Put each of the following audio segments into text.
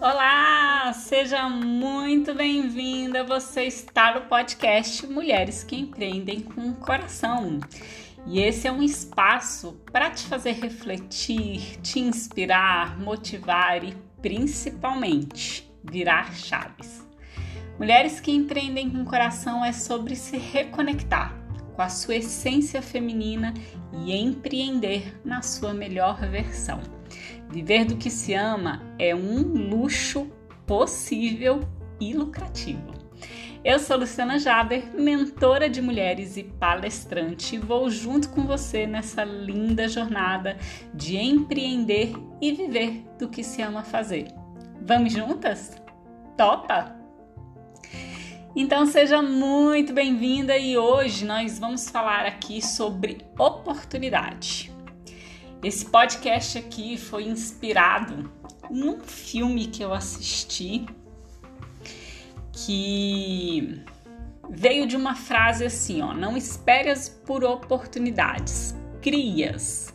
Olá, seja muito bem-vinda. Você está no podcast Mulheres que Empreendem com o Coração. E esse é um espaço para te fazer refletir, te inspirar, motivar e principalmente virar chaves. Mulheres que Empreendem com o Coração é sobre se reconectar com a sua essência feminina e empreender na sua melhor versão. Viver do que se ama é um luxo possível e lucrativo. Eu sou Luciana Jaber, mentora de mulheres e palestrante, e vou junto com você nessa linda jornada de empreender e viver do que se ama fazer. Vamos juntas? Topa? Então seja muito bem-vinda e hoje nós vamos falar aqui sobre oportunidade. Esse podcast aqui foi inspirado num filme que eu assisti que veio de uma frase assim, ó, não esperes por oportunidades, crias.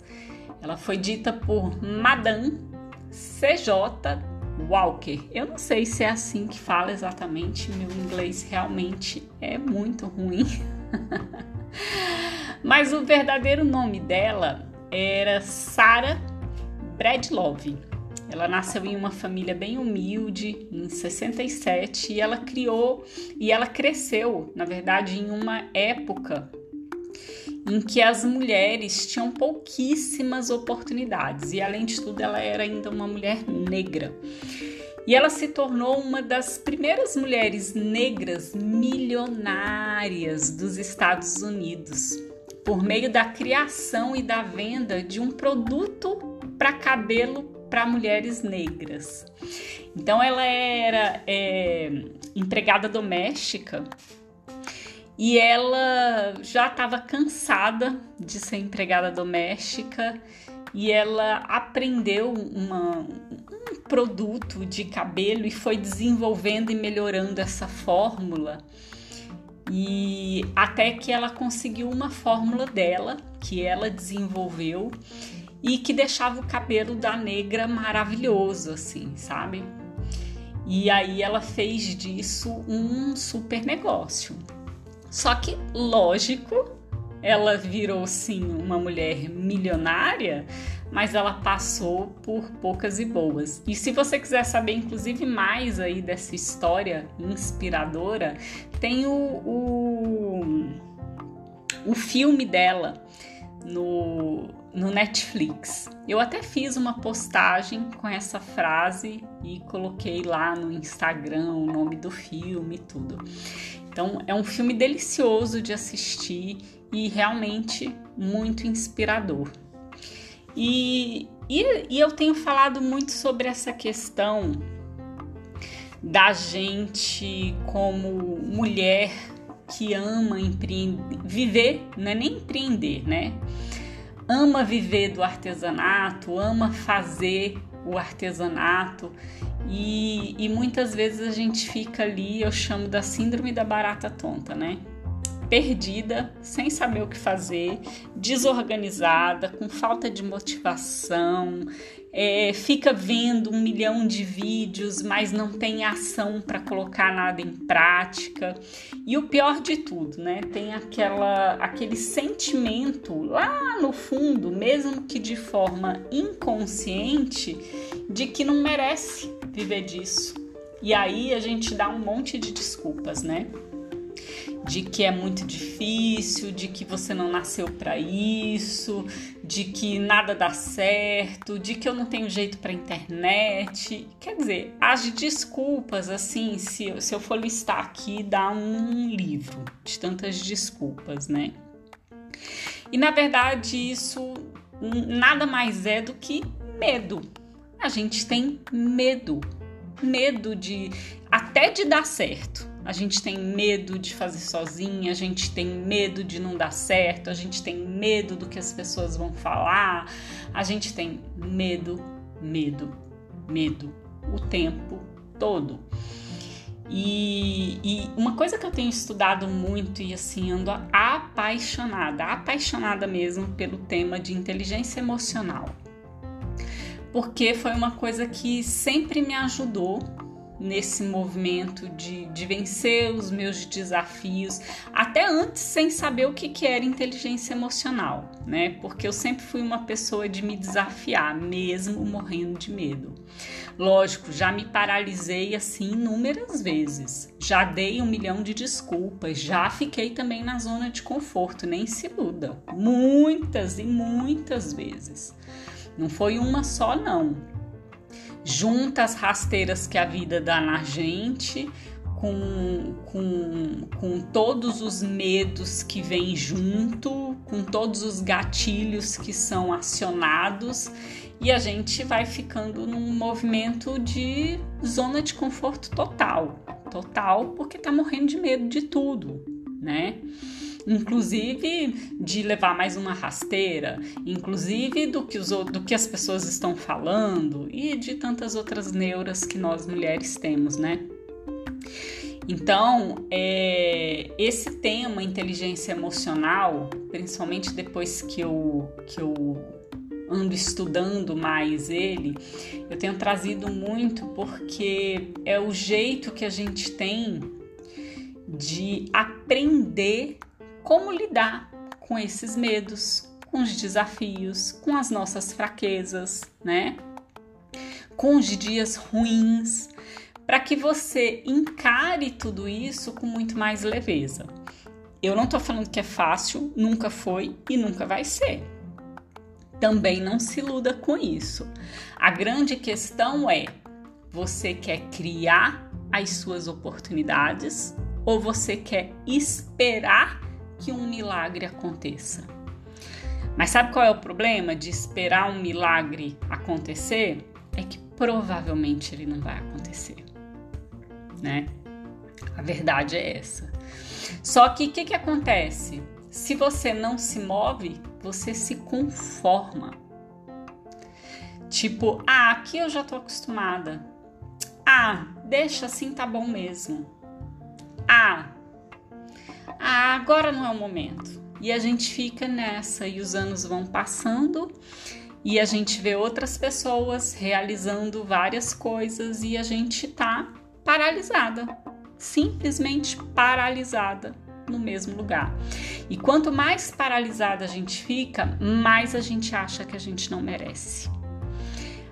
Ela foi dita por Madame CJ Walker. Eu não sei se é assim que fala exatamente, meu inglês realmente é muito ruim. Mas o verdadeiro nome dela era Sarah Bradlove. Ela nasceu em uma família bem humilde, em 67, e ela criou e ela cresceu, na verdade, em uma época em que as mulheres tinham pouquíssimas oportunidades e, além de tudo, ela era ainda uma mulher negra. E ela se tornou uma das primeiras mulheres negras milionárias dos Estados Unidos por meio da criação e da venda de um produto para cabelo para mulheres negras. Então ela era é, empregada doméstica e ela já estava cansada de ser empregada doméstica e ela aprendeu uma, um produto de cabelo e foi desenvolvendo e melhorando essa fórmula e até que ela conseguiu uma fórmula dela que ela desenvolveu e que deixava o cabelo da negra maravilhoso, assim, sabe? E aí ela fez disso um super negócio. Só que, lógico, ela virou sim uma mulher milionária, mas ela passou por poucas e boas. E se você quiser saber, inclusive, mais aí dessa história inspiradora, tem o, o, o filme dela no, no Netflix. Eu até fiz uma postagem com essa frase e coloquei lá no Instagram o nome do filme e tudo. Então é um filme delicioso de assistir e realmente muito inspirador. E, e, e eu tenho falado muito sobre essa questão da gente como mulher que ama empreender, viver, não é nem empreender, né? Ama viver do artesanato, ama fazer o artesanato e, e muitas vezes a gente fica ali, eu chamo da síndrome da barata tonta, né? Perdida, sem saber o que fazer, desorganizada, com falta de motivação, é, fica vendo um milhão de vídeos, mas não tem ação para colocar nada em prática. E o pior de tudo, né? Tem aquela, aquele sentimento lá no fundo, mesmo que de forma inconsciente, de que não merece viver disso. E aí a gente dá um monte de desculpas, né? De que é muito difícil, de que você não nasceu para isso, de que nada dá certo, de que eu não tenho jeito para internet. Quer dizer, as desculpas, assim, se, se eu for listar aqui, dá um livro de tantas desculpas, né? E na verdade, isso nada mais é do que medo. A gente tem medo, medo de até de dar certo a gente tem medo de fazer sozinha, a gente tem medo de não dar certo, a gente tem medo do que as pessoas vão falar, a gente tem medo, medo, medo o tempo todo. E, e, uma coisa que eu tenho estudado muito e assim ando apaixonada, apaixonada mesmo pelo tema de inteligência emocional. porque foi uma coisa que sempre me ajudou nesse movimento de, de vencer os meus desafios, até antes sem saber o que, que era inteligência emocional, né? Porque eu sempre fui uma pessoa de me desafiar, mesmo morrendo de medo. Lógico, já me paralisei assim inúmeras vezes, já dei um milhão de desculpas, já fiquei também na zona de conforto, nem se iluda, muitas e muitas vezes. Não foi uma só, não junta as rasteiras que a vida dá na gente com, com, com todos os medos que vêm junto, com todos os gatilhos que são acionados e a gente vai ficando num movimento de zona de conforto total. Total, porque tá morrendo de medo de tudo, né? Inclusive de levar mais uma rasteira, inclusive do que, os, do que as pessoas estão falando e de tantas outras neuras que nós mulheres temos, né? Então, é, esse tema, inteligência emocional, principalmente depois que eu, que eu ando estudando mais ele, eu tenho trazido muito porque é o jeito que a gente tem de aprender como lidar com esses medos, com os desafios, com as nossas fraquezas, né? Com os dias ruins, para que você encare tudo isso com muito mais leveza. Eu não tô falando que é fácil, nunca foi e nunca vai ser. Também não se iluda com isso. A grande questão é: você quer criar as suas oportunidades ou você quer esperar que um milagre aconteça. Mas sabe qual é o problema de esperar um milagre acontecer? É que provavelmente ele não vai acontecer, né? A verdade é essa. Só que o que, que acontece? Se você não se move, você se conforma. Tipo, ah, aqui eu já tô acostumada. Ah, deixa assim, tá bom mesmo. Ah, ah, agora não é o momento. E a gente fica nessa e os anos vão passando e a gente vê outras pessoas realizando várias coisas e a gente tá paralisada, simplesmente paralisada no mesmo lugar. E quanto mais paralisada a gente fica, mais a gente acha que a gente não merece.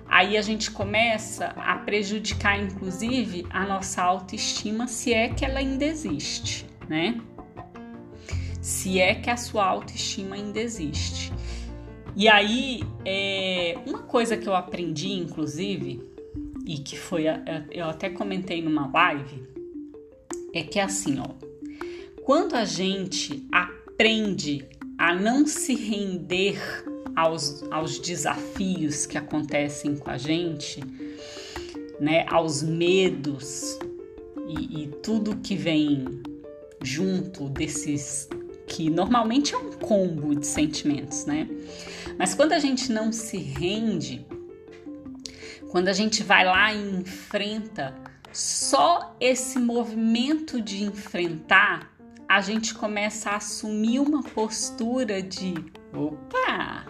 Aí a gente começa a prejudicar, inclusive, a nossa autoestima, se é que ela ainda existe, né? Se é que a sua autoestima ainda existe. E aí, é, uma coisa que eu aprendi, inclusive, e que foi, eu até comentei numa live, é que é assim, ó, quando a gente aprende a não se render aos, aos desafios que acontecem com a gente, né, aos medos e, e tudo que vem junto desses que normalmente é um combo de sentimentos, né? Mas quando a gente não se rende, quando a gente vai lá e enfrenta, só esse movimento de enfrentar, a gente começa a assumir uma postura de opa,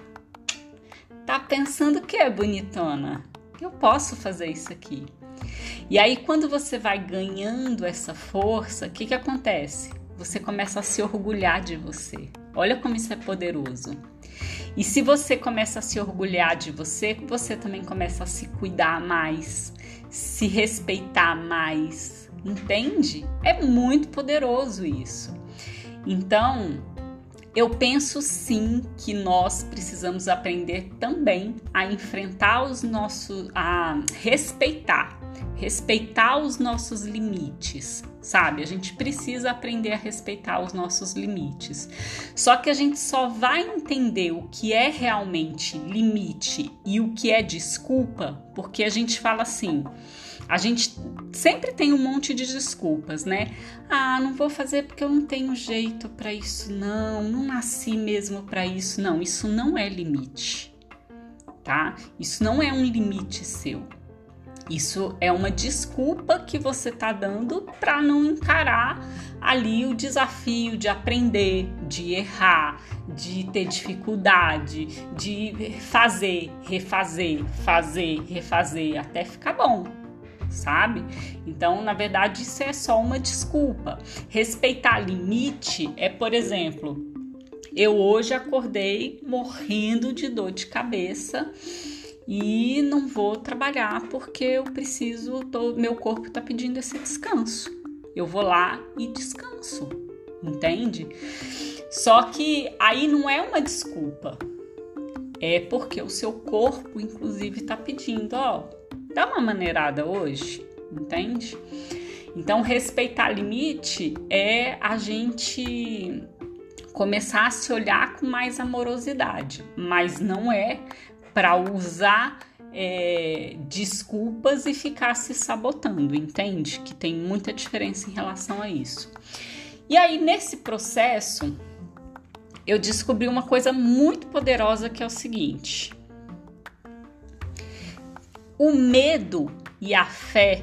tá pensando que é bonitona? Eu posso fazer isso aqui. E aí, quando você vai ganhando essa força, o que, que acontece? Você começa a se orgulhar de você. Olha como isso é poderoso. E se você começa a se orgulhar de você, você também começa a se cuidar mais, se respeitar mais. Entende? É muito poderoso isso. Então, eu penso sim que nós precisamos aprender também a enfrentar os nossos, a respeitar, respeitar os nossos limites, sabe? A gente precisa aprender a respeitar os nossos limites. Só que a gente só vai entender o que é realmente limite e o que é desculpa porque a gente fala assim. A gente sempre tem um monte de desculpas, né? Ah, não vou fazer porque eu não tenho jeito para isso, não. Não nasci mesmo para isso, não. Isso não é limite, tá? Isso não é um limite seu. Isso é uma desculpa que você está dando para não encarar ali o desafio de aprender, de errar, de ter dificuldade, de fazer, refazer, fazer, refazer até ficar bom, sabe? Então, na verdade, isso é só uma desculpa. Respeitar limite é, por exemplo, eu hoje acordei morrendo de dor de cabeça e não vou trabalhar porque eu preciso, tô, meu corpo está pedindo esse descanso. Eu vou lá e descanso, entende? Só que aí não é uma desculpa, é porque o seu corpo, inclusive, está pedindo, ó, dá uma maneirada hoje, entende? Então, respeitar limite é a gente começar a se olhar com mais amorosidade, mas não é para usar é, desculpas e ficar se sabotando, entende? Que tem muita diferença em relação a isso. E aí, nesse processo, eu descobri uma coisa muito poderosa que é o seguinte: o medo e a fé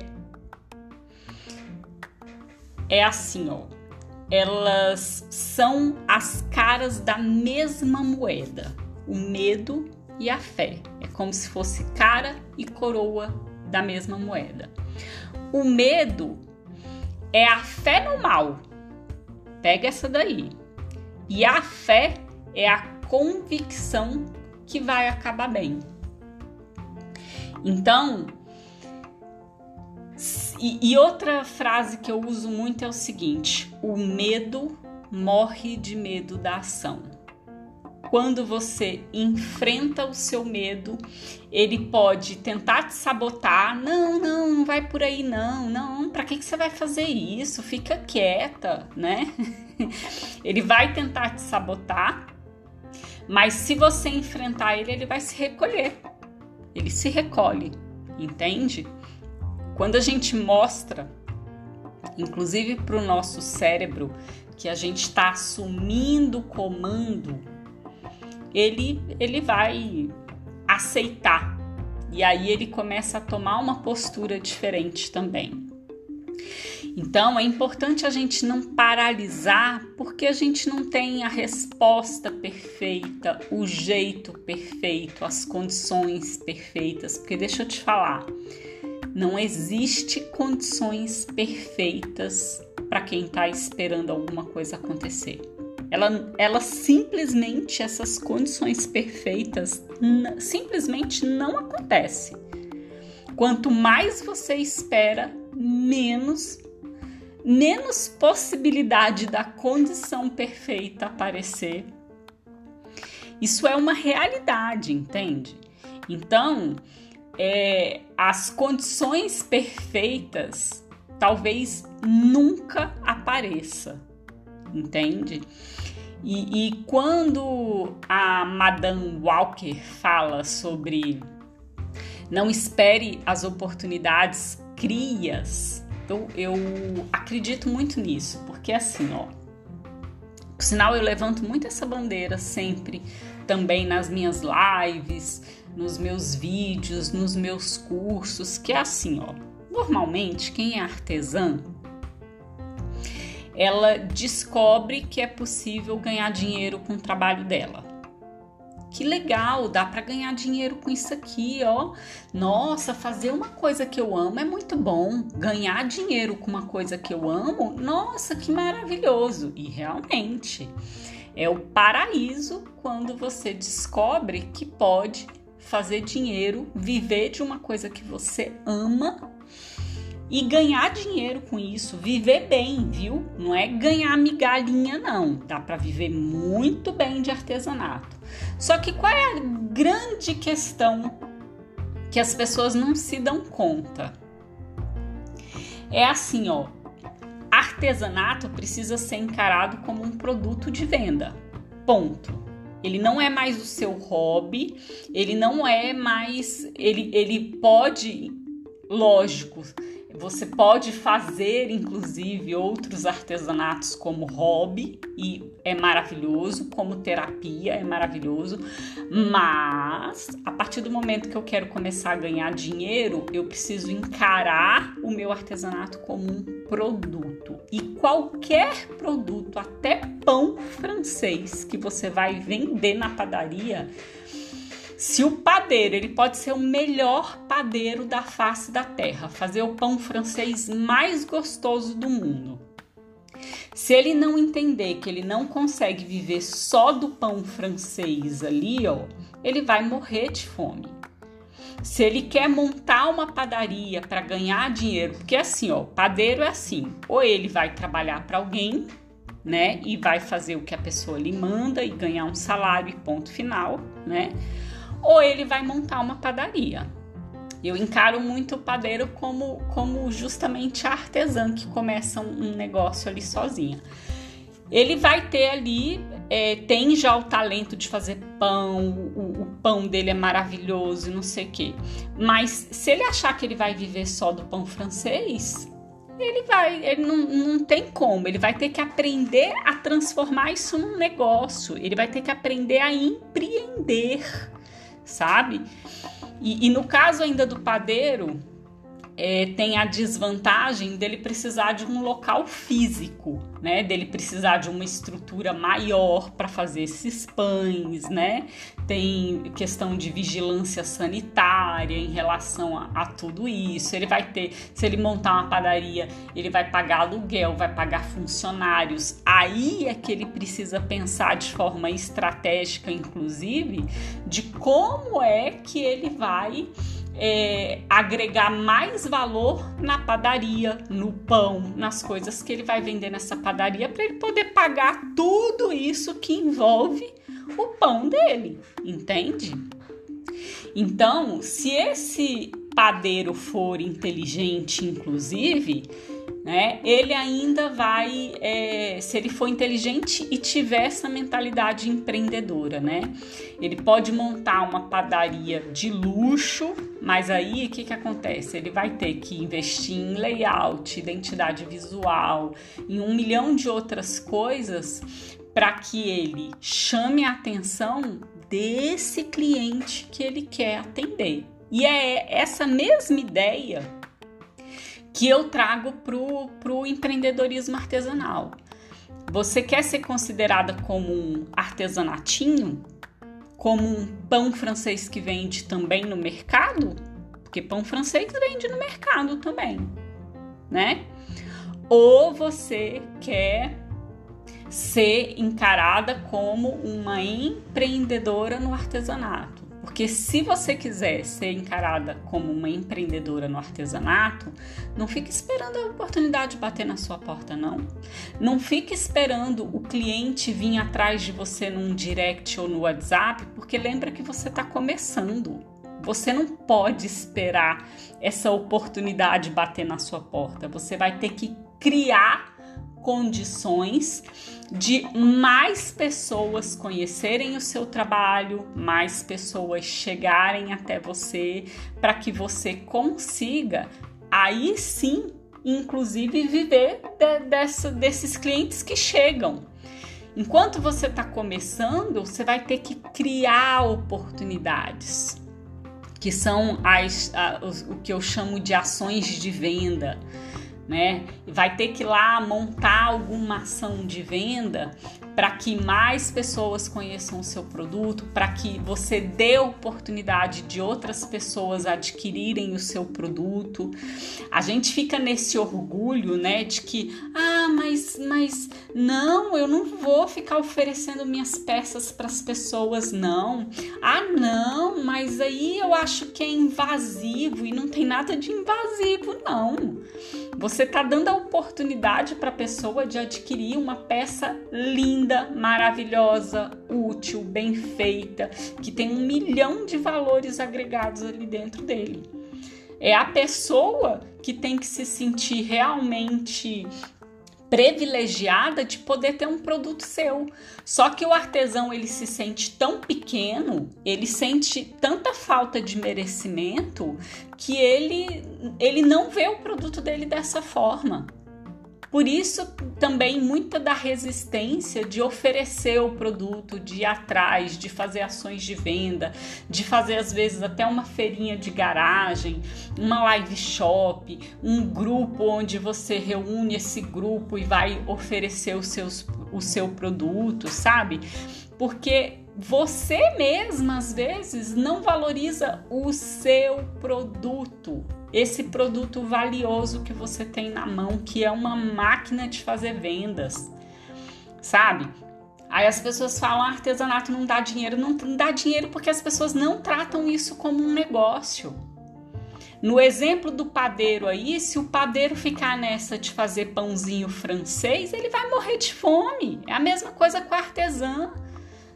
é assim, ó. Elas são as caras da mesma moeda. O medo e a fé. É como se fosse cara e coroa da mesma moeda. O medo é a fé no mal. Pega essa daí. E a fé é a convicção que vai acabar bem. Então, e, outra frase que eu uso muito é o seguinte: o medo morre de medo da ação quando você enfrenta o seu medo, ele pode tentar te sabotar. Não, não, não vai por aí, não, não. Para que, que você vai fazer isso? Fica quieta, né? ele vai tentar te sabotar, mas se você enfrentar ele, ele vai se recolher. Ele se recolhe, entende? Quando a gente mostra, inclusive para o nosso cérebro, que a gente está assumindo o comando ele, ele vai aceitar. E aí ele começa a tomar uma postura diferente também. Então é importante a gente não paralisar porque a gente não tem a resposta perfeita, o jeito perfeito, as condições perfeitas. Porque deixa eu te falar, não existe condições perfeitas para quem está esperando alguma coisa acontecer. Ela, ela simplesmente, essas condições perfeitas, simplesmente não acontece. Quanto mais você espera, menos menos possibilidade da condição perfeita aparecer. Isso é uma realidade, entende? Então, é, as condições perfeitas talvez nunca apareça, entende? E, e quando a Madame Walker fala sobre não espere as oportunidades, crias, eu, eu acredito muito nisso, porque assim, ó, por sinal, eu levanto muito essa bandeira sempre, também nas minhas lives, nos meus vídeos, nos meus cursos, que é assim, ó. Normalmente, quem é artesã ela descobre que é possível ganhar dinheiro com o trabalho dela. Que legal, dá para ganhar dinheiro com isso aqui, ó. Nossa, fazer uma coisa que eu amo é muito bom. Ganhar dinheiro com uma coisa que eu amo, nossa, que maravilhoso. E realmente é o paraíso quando você descobre que pode fazer dinheiro, viver de uma coisa que você ama e ganhar dinheiro com isso, viver bem, viu? Não é ganhar migalhinha, não. Dá para viver muito bem de artesanato. Só que qual é a grande questão que as pessoas não se dão conta? É assim, ó. Artesanato precisa ser encarado como um produto de venda. Ponto. Ele não é mais o seu hobby, ele não é mais. Ele, ele pode, lógico, Você pode fazer, inclusive, outros artesanatos como hobby e é maravilhoso, como terapia é maravilhoso, mas a partir do momento que eu quero começar a ganhar dinheiro, eu preciso encarar o meu artesanato como um produto. E qualquer produto, até pão francês que você vai vender na padaria, se o padeiro, ele pode ser o melhor padeiro da face da terra, fazer o pão francês mais gostoso do mundo. Se ele não entender que ele não consegue viver só do pão francês ali, ó, ele vai morrer de fome. Se ele quer montar uma padaria para ganhar dinheiro, porque assim, ó, padeiro é assim, ou ele vai trabalhar para alguém, né, e vai fazer o que a pessoa lhe manda e ganhar um salário e ponto final, né? Ou ele vai montar uma padaria. Eu encaro muito o padeiro como, como justamente a artesã que começa um, negócio ali sozinha. Ele vai ter ali, é, tem já o talento de fazer pão, o, o pão dele é maravilhoso e não sei o quê. Mas se ele achar que ele vai viver só do pão francês, ele vai, ele não, não tem como, ele vai ter que aprender a transformar isso num negócio, ele vai ter que aprender a empreender sabe? E, e no caso ainda do padeiro, é, tem a desvantagem dele precisar de um local físico, né? Dele precisar de uma estrutura maior para fazer esses pães, né? Tem questão de vigilância sanitária em relação a, a, tudo isso. Ele vai ter, se ele montar uma padaria, ele vai pagar aluguel, vai pagar funcionários. Aí é que ele precisa pensar de forma estratégica, inclusive, de como é que ele vai é, agregar mais valor na padaria, no pão, nas coisas que ele vai vender nessa padaria para ele poder pagar tudo isso que envolve o pão dele, entende? Então, se esse padeiro for inteligente, inclusive, né? Ele ainda vai, é, se ele for inteligente e tiver essa mentalidade empreendedora, né? Ele pode montar uma padaria de luxo, mas aí o que, que acontece? Ele vai ter que investir em layout, identidade visual, em um milhão de outras coisas para que ele chame a atenção desse cliente que ele quer atender. E é essa mesma ideia que eu trago para o empreendedorismo artesanal. Você quer ser considerada como um artesanatinho? Como um pão francês que vende também no mercado? Porque pão francês vende no mercado também, né? Ou você quer ser encarada como uma empreendedora no artesanato? Porque se você quiser ser encarada como uma empreendedora no artesanato, não fique esperando a oportunidade bater na sua porta, não. Não fique esperando o cliente vir atrás de você num direct ou no WhatsApp, porque lembra que você está começando. Você não pode esperar essa oportunidade bater na sua porta. Você vai ter que criar condições de mais pessoas conhecerem o seu trabalho, mais pessoas chegarem até você, para que você consiga aí sim, inclusive, viver de, dessa, desses clientes que chegam. Enquanto você está começando, você vai ter que criar oportunidades, que são as, o que eu chamo de ações de venda né? Vai ter que ir lá montar alguma ação de venda para que mais pessoas conheçam o seu produto, para que você dê oportunidade de outras pessoas adquirirem o seu produto. A gente fica nesse orgulho, né, de que, ah, mas, mas não, eu não vou ficar oferecendo minhas peças para as pessoas, não. Ah, não, mas aí eu acho que é invasivo e não tem nada de invasivo, não. Você está dando a oportunidade para a pessoa de adquirir uma peça linda, maravilhosa, útil, bem feita, que tem um milhão de valores agregados ali dentro dele. É a pessoa que tem que se sentir realmente privilegiada de poder ter um produto seu. Só que o artesão ele se sente tão pequeno, ele sente tanta falta de merecimento que ele ele não vê o produto dele dessa forma. Por isso, também muita da resistência de oferecer o produto, de ir atrás, de fazer ações de venda, de fazer às vezes até uma feirinha de garagem, uma live shop, um grupo onde você reúne esse grupo e vai oferecer os seus, o seu produto, sabe? Porque você mesma às vezes não valoriza o seu produto esse produto valioso que você tem na mão, que é uma máquina de fazer vendas, sabe? Aí as pessoas falam: ah, artesanato não dá dinheiro. Não dá dinheiro porque as pessoas não tratam isso como um negócio. No exemplo do padeiro aí, se o padeiro ficar nessa de fazer pãozinho francês, ele vai morrer de fome. É a mesma coisa com a artesã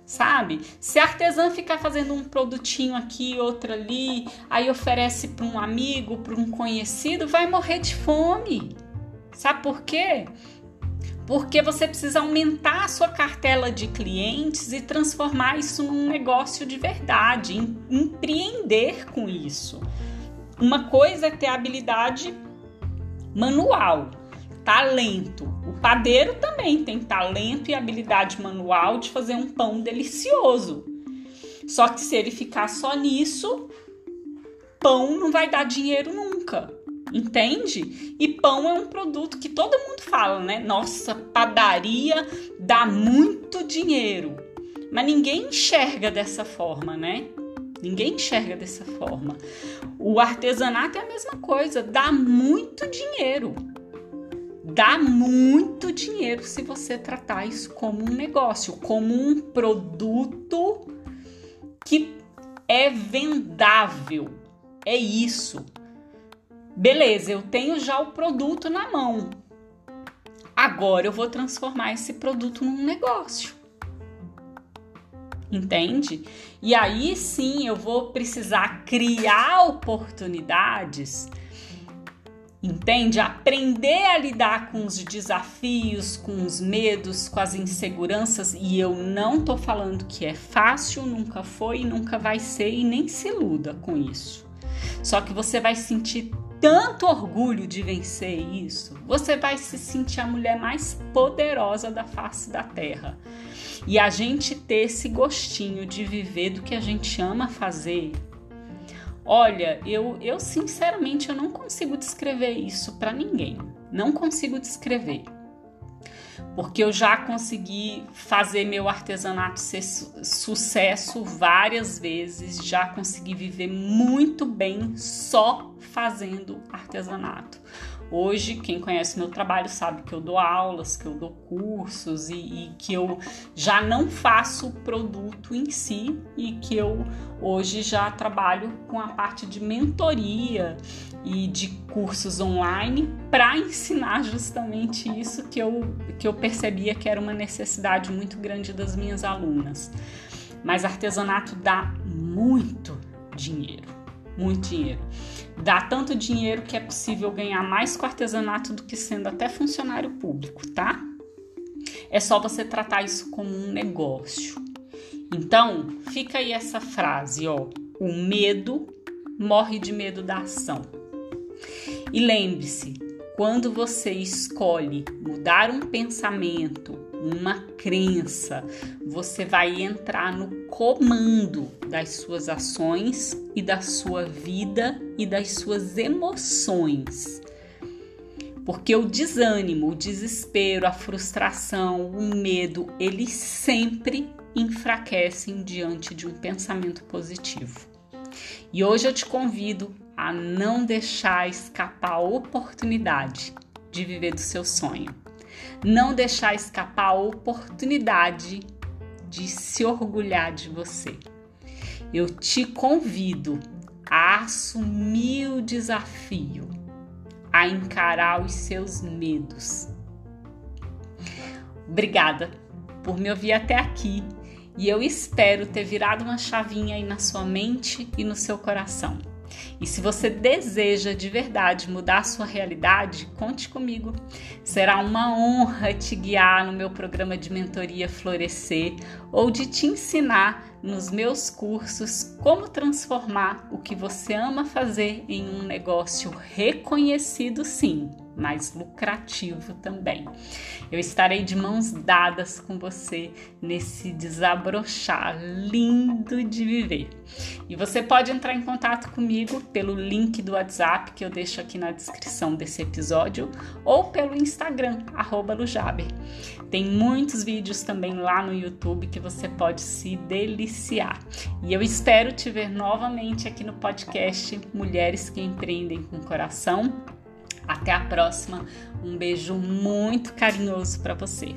sabe? Se a artesã ficar fazendo um produtinho aqui, outro ali, aí oferece para um amigo, para um conhecido, vai morrer de fome. Sabe por quê? Porque você precisa aumentar a sua cartela de clientes e transformar isso num negócio de verdade, empreender com isso. Uma coisa é ter habilidade manual, talento. Padeiro também tem talento e habilidade manual de fazer um pão delicioso. Só que se ele ficar só nisso, pão não vai dar dinheiro nunca. Entende? E pão é um produto que todo mundo fala, né? Nossa, padaria dá muito dinheiro. Mas ninguém enxerga dessa forma, né? Ninguém enxerga dessa forma. O artesanato é a mesma coisa, dá muito dinheiro dá muito dinheiro se você tratar isso como um negócio, como um produto que é vendável. É isso. Beleza, eu tenho já o produto na mão. Agora eu vou transformar esse produto num negócio. Entende? E aí sim eu vou precisar criar oportunidades Entende? Aprender a lidar com os desafios, com os medos, com as inseguranças, e eu não tô falando que é fácil, nunca foi e nunca vai ser, e nem se iluda com isso. Só que você vai sentir tanto orgulho de vencer isso, você vai se sentir a mulher mais poderosa da face da terra. E a gente ter esse gostinho de viver do que a gente ama fazer, Olha, eu, eu sinceramente eu não consigo descrever isso para ninguém. Não consigo descrever. Porque eu já consegui fazer meu artesanato ser su sucesso várias vezes, já consegui viver muito bem só fazendo artesanato. Hoje, quem conhece meu trabalho sabe que eu dou aulas, que eu dou cursos e, e, que eu já não faço o produto em si e que eu hoje já trabalho com a parte de mentoria e de cursos online para ensinar justamente isso que eu, que eu percebia que era uma necessidade muito grande das minhas alunas. Mas artesanato dá muito dinheiro, muito dinheiro. Dá tanto dinheiro que é possível ganhar mais com artesanato do que sendo até funcionário público, tá? É só você tratar isso como um negócio. Então, fica aí essa frase, ó. O medo morre de medo da ação. E lembre-se, quando você escolhe mudar um pensamento, uma crença, você vai entrar no comando das suas ações e da sua vida e das suas emoções. Porque o desânimo, o desespero, a frustração, o medo, eles sempre enfraquecem diante de um pensamento positivo. E hoje eu te convido a não deixar escapar a oportunidade de viver do seu sonho não deixar escapar a oportunidade de se orgulhar de você. Eu te convido a assumir o desafio, a encarar os seus medos. Obrigada por me ouvir até aqui e eu espero ter virado uma chavinha aí na sua mente e no seu coração. E se você deseja de verdade mudar a sua realidade, conte comigo. Será uma honra te guiar no meu programa de mentoria Florescer ou de te ensinar nos meus cursos como transformar o que você ama fazer em um negócio reconhecido, sim mais lucrativo também. Eu estarei de mãos dadas com você nesse desabrochar lindo de viver. E você pode entrar em contato comigo pelo link do WhatsApp que eu deixo aqui na descrição desse episódio ou pelo Instagram, Lujaber. Tem muitos vídeos também lá no YouTube que você pode se deliciar. E eu espero te ver novamente aqui no podcast Mulheres que Empreendem com Coração até a próxima. Um beijo muito carinhoso para você.